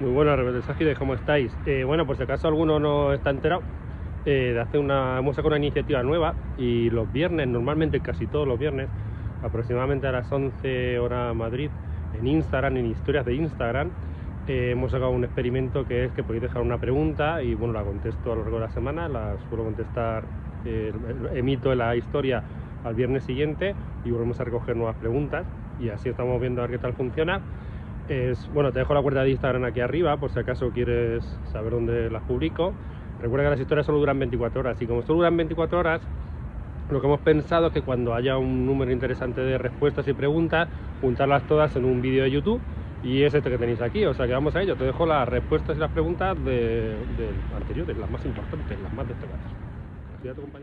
Muy buenas, rebeldes ágiles, ¿cómo estáis? Eh, bueno, por si acaso alguno no está enterado, eh, de hace una, hemos sacado una iniciativa nueva y los viernes, normalmente casi todos los viernes, aproximadamente a las 11 horas Madrid, en Instagram, en historias de Instagram, eh, hemos sacado un experimento que es que podéis dejar una pregunta y bueno, la contesto a lo largo de la semana, la suelo contestar, eh, emito la historia al viernes siguiente y volvemos a recoger nuevas preguntas y así estamos viendo a ver qué tal funciona bueno, te dejo la cuenta de Instagram aquí arriba por si acaso quieres saber dónde las publico. Recuerda que las historias solo duran 24 horas y como solo duran 24 horas, lo que hemos pensado es que cuando haya un número interesante de respuestas y preguntas, juntarlas todas en un vídeo de YouTube y es este que tenéis aquí. O sea que vamos a ello. Te dejo las respuestas y las preguntas de, de las más importantes, las más destacadas.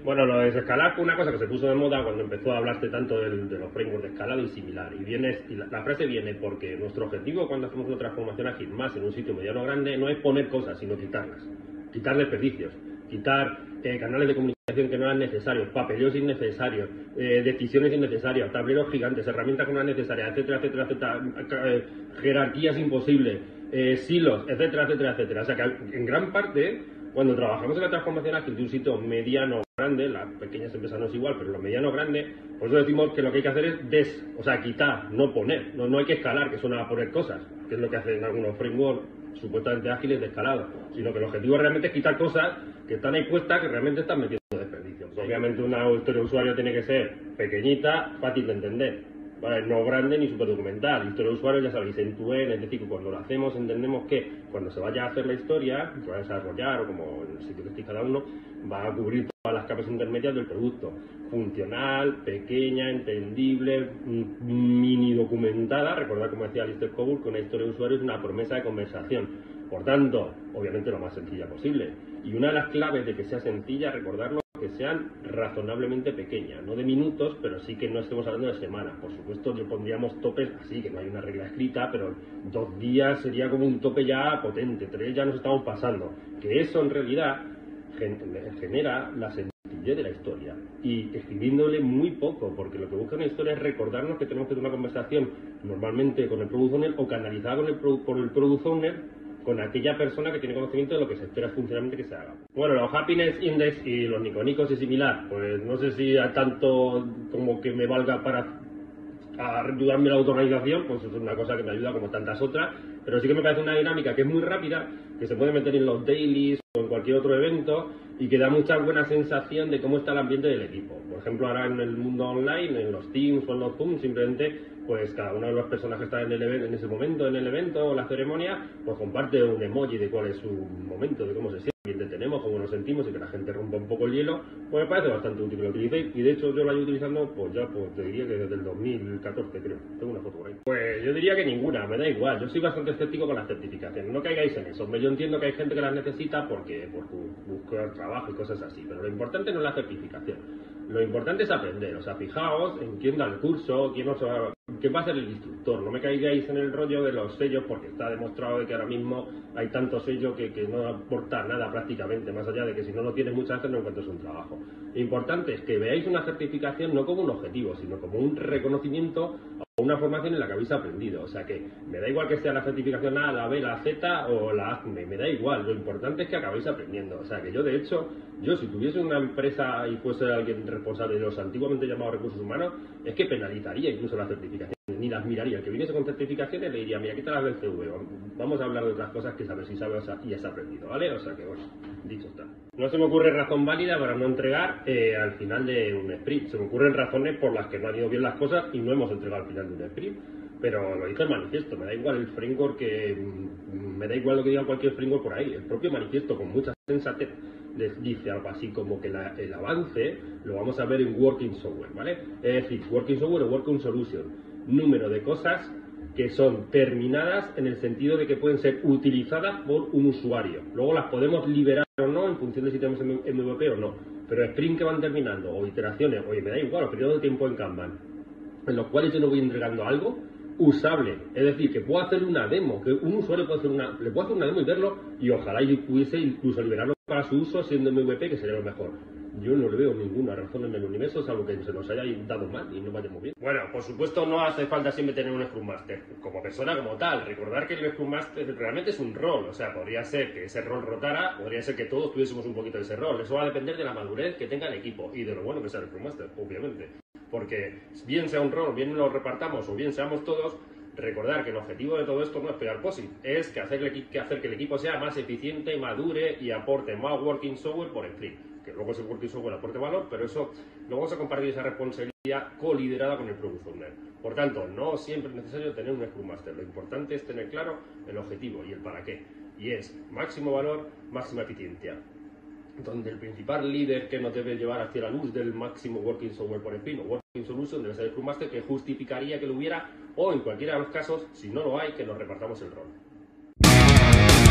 Bueno, lo de escalar fue una cosa que se puso de moda cuando empezó a hablarse tanto de los frameworks de escalado y similar. Y, viene, y la, frase viene porque nuestro objetivo cuando hacemos una transformación ágil más en un sitio mediano grande no es poner cosas, sino quitarlas. Quitar desperdicios, quitar eh, canales de comunicación que no eran necesarios, papeleos innecesarios, eh, decisiones innecesarias, tableros gigantes, herramientas que no eran necesarias, etcétera, etcétera, etcétera, eh, jerarquías imposibles, silos, etcétera, etcétera, etcétera. O sea que en gran parte cuando trabajamos en la transformación ágil de un sitio mediano grande, las pequeñas empresas no es igual, pero lo mediano grande, pues decimos que lo que hay que hacer es des, o sea, quitar, no poner. No, no hay que escalar, que suena a poner cosas, que es lo que hacen algunos frameworks supuestamente ágiles de escalado, sino que el objetivo realmente es quitar cosas que están ahí puestas que realmente están metiendo desperdicios. obviamente una historia de usuario tiene que ser pequeñita, fácil de entender no grande ni super documental. Historia de usuario, ya sabéis, en tu es decir, cuando lo hacemos entendemos que cuando se vaya a hacer la historia, se va a desarrollar, o como en el sitio que esté cada uno, va a cubrir todas las capas intermedias del producto. Funcional, pequeña, entendible, mini documentada. Recordad, como decía Alistair Coburn, que una historia de usuario es una promesa de conversación. Por tanto, obviamente lo más sencilla posible. Y una de las claves de que sea sencilla, recordarlo, que sean razonablemente pequeñas, no de minutos, pero sí que no estemos hablando de semanas. Por supuesto, yo pondríamos topes así, que no hay una regla escrita, pero dos días sería como un tope ya potente, tres ya nos estamos pasando. Que eso en realidad genera la sencillez de la historia y escribiéndole muy poco, porque lo que busca una historia es recordarnos que tenemos que tener una conversación normalmente con el product owner o canalizada con el, por el product owner con aquella persona que tiene conocimiento de lo que se espera funcionalmente que se haga. Bueno, los Happiness Index y los Niconicos y similar, pues no sé si a tanto como que me valga para ayudarme la autorganización, pues es una cosa que me ayuda como tantas otras, pero sí que me parece una dinámica que es muy rápida, que se puede meter en los dailies o en cualquier otro evento y que da mucha buena sensación de cómo está el ambiente del equipo. Por ejemplo, ahora en el mundo online, en los Teams o en los Zoom, simplemente pues cada una de las personas que está en, el en ese momento en el evento o la ceremonia, pues comparte un emoji de cuál es su momento, de cómo se siente tenemos, cómo nos sentimos y que la gente rompa un poco el hielo, pues me parece bastante útil que lo utilicéis. Y de hecho yo lo he utilizando, pues ya, pues te diría que desde el 2014 creo. Tengo una foto por ahí. Pues yo diría que ninguna, me da igual. Yo soy bastante escéptico con las certificaciones. No caigáis en eso. Yo entiendo que hay gente que las necesita porque por buscar trabajo y cosas así. Pero lo importante no es la certificación. Lo importante es aprender. O sea, fijaos en quién da el curso, quién os va ¿Qué va a ser el instructor? No me caigáis en el rollo de los sellos porque está demostrado que ahora mismo hay tantos sellos que, no aporta nada prácticamente, más allá de que si no lo tienes muchas veces no encuentras un trabajo. Lo importante es que veáis una certificación no como un objetivo, sino como un reconocimiento una formación en la que habéis aprendido. O sea que me da igual que sea la certificación A, la B, la Z o la ACME, me da igual. Lo importante es que acabéis aprendiendo. O sea que yo, de hecho, yo si tuviese una empresa y fuese alguien responsable de los antiguamente llamados recursos humanos, es que penalizaría incluso la certificación ni las miraría. El que viniese con certificaciones le diría, mira, aquí las del CV, vamos a hablar de otras cosas que sabes si sabes y has aprendido, ¿vale? O sea que, bueno, dicho está. No se me ocurre razón válida para no entregar eh, al final de un sprint. Se me ocurren razones por las que no han ido bien las cosas y no hemos entregado al final de un sprint. Pero lo dice el manifiesto, me da igual el framework que... Mm, me da igual lo que diga cualquier framework por ahí. El propio manifiesto, con mucha sensatez, les dice algo así como que el avance lo vamos a ver en Working Software, ¿vale? Es decir, Working Software o Working Solution número de cosas que son terminadas en el sentido de que pueden ser utilizadas por un usuario. Luego las podemos liberar o no en función de si tenemos MVP o no. Pero sprint que van terminando o iteraciones, oye, me da igual, los periodos de tiempo en Kanban, en los cuales yo no voy entregando algo usable. Es decir, que puedo hacer una demo, que un usuario puede hacer una, le puedo hacer una demo y verlo y ojalá yo pudiese incluso liberarlo para su uso siendo MVP, que sería lo mejor yo no le veo ninguna razón en el universo salvo que se nos haya dado mal y no vayamos bien. Bueno, por supuesto no hace falta siempre tener un Scrum Master como persona como tal. Recordar que el Scrum Master realmente es un rol, o sea, podría ser que ese rol rotara, podría ser que todos tuviésemos un poquito de ese rol. Eso va a depender de la madurez que tenga el equipo y de lo bueno que sea el Scrum Master, obviamente. Porque bien sea un rol, bien lo repartamos o bien seamos todos, recordar que el objetivo de todo esto no es pegar POSIT, es que hacer, que el equipo sea más eficiente, madure y aporte más working software por sprint. Que luego ese working software aporte valor, pero eso lo vamos a compartir esa responsabilidad coliderada con el Product Owner. Por tanto, no siempre es necesario tener un Scrum Master. Lo importante es tener claro el objetivo y el para qué. Y es máximo valor, máxima eficiencia donde el principal líder que nos debe llevar hacia la luz del máximo Working Software por espino, Working Solution, debe ser el Scrum Master que justificaría que lo hubiera, o en cualquiera de los casos, si no lo hay, que nos repartamos el rol.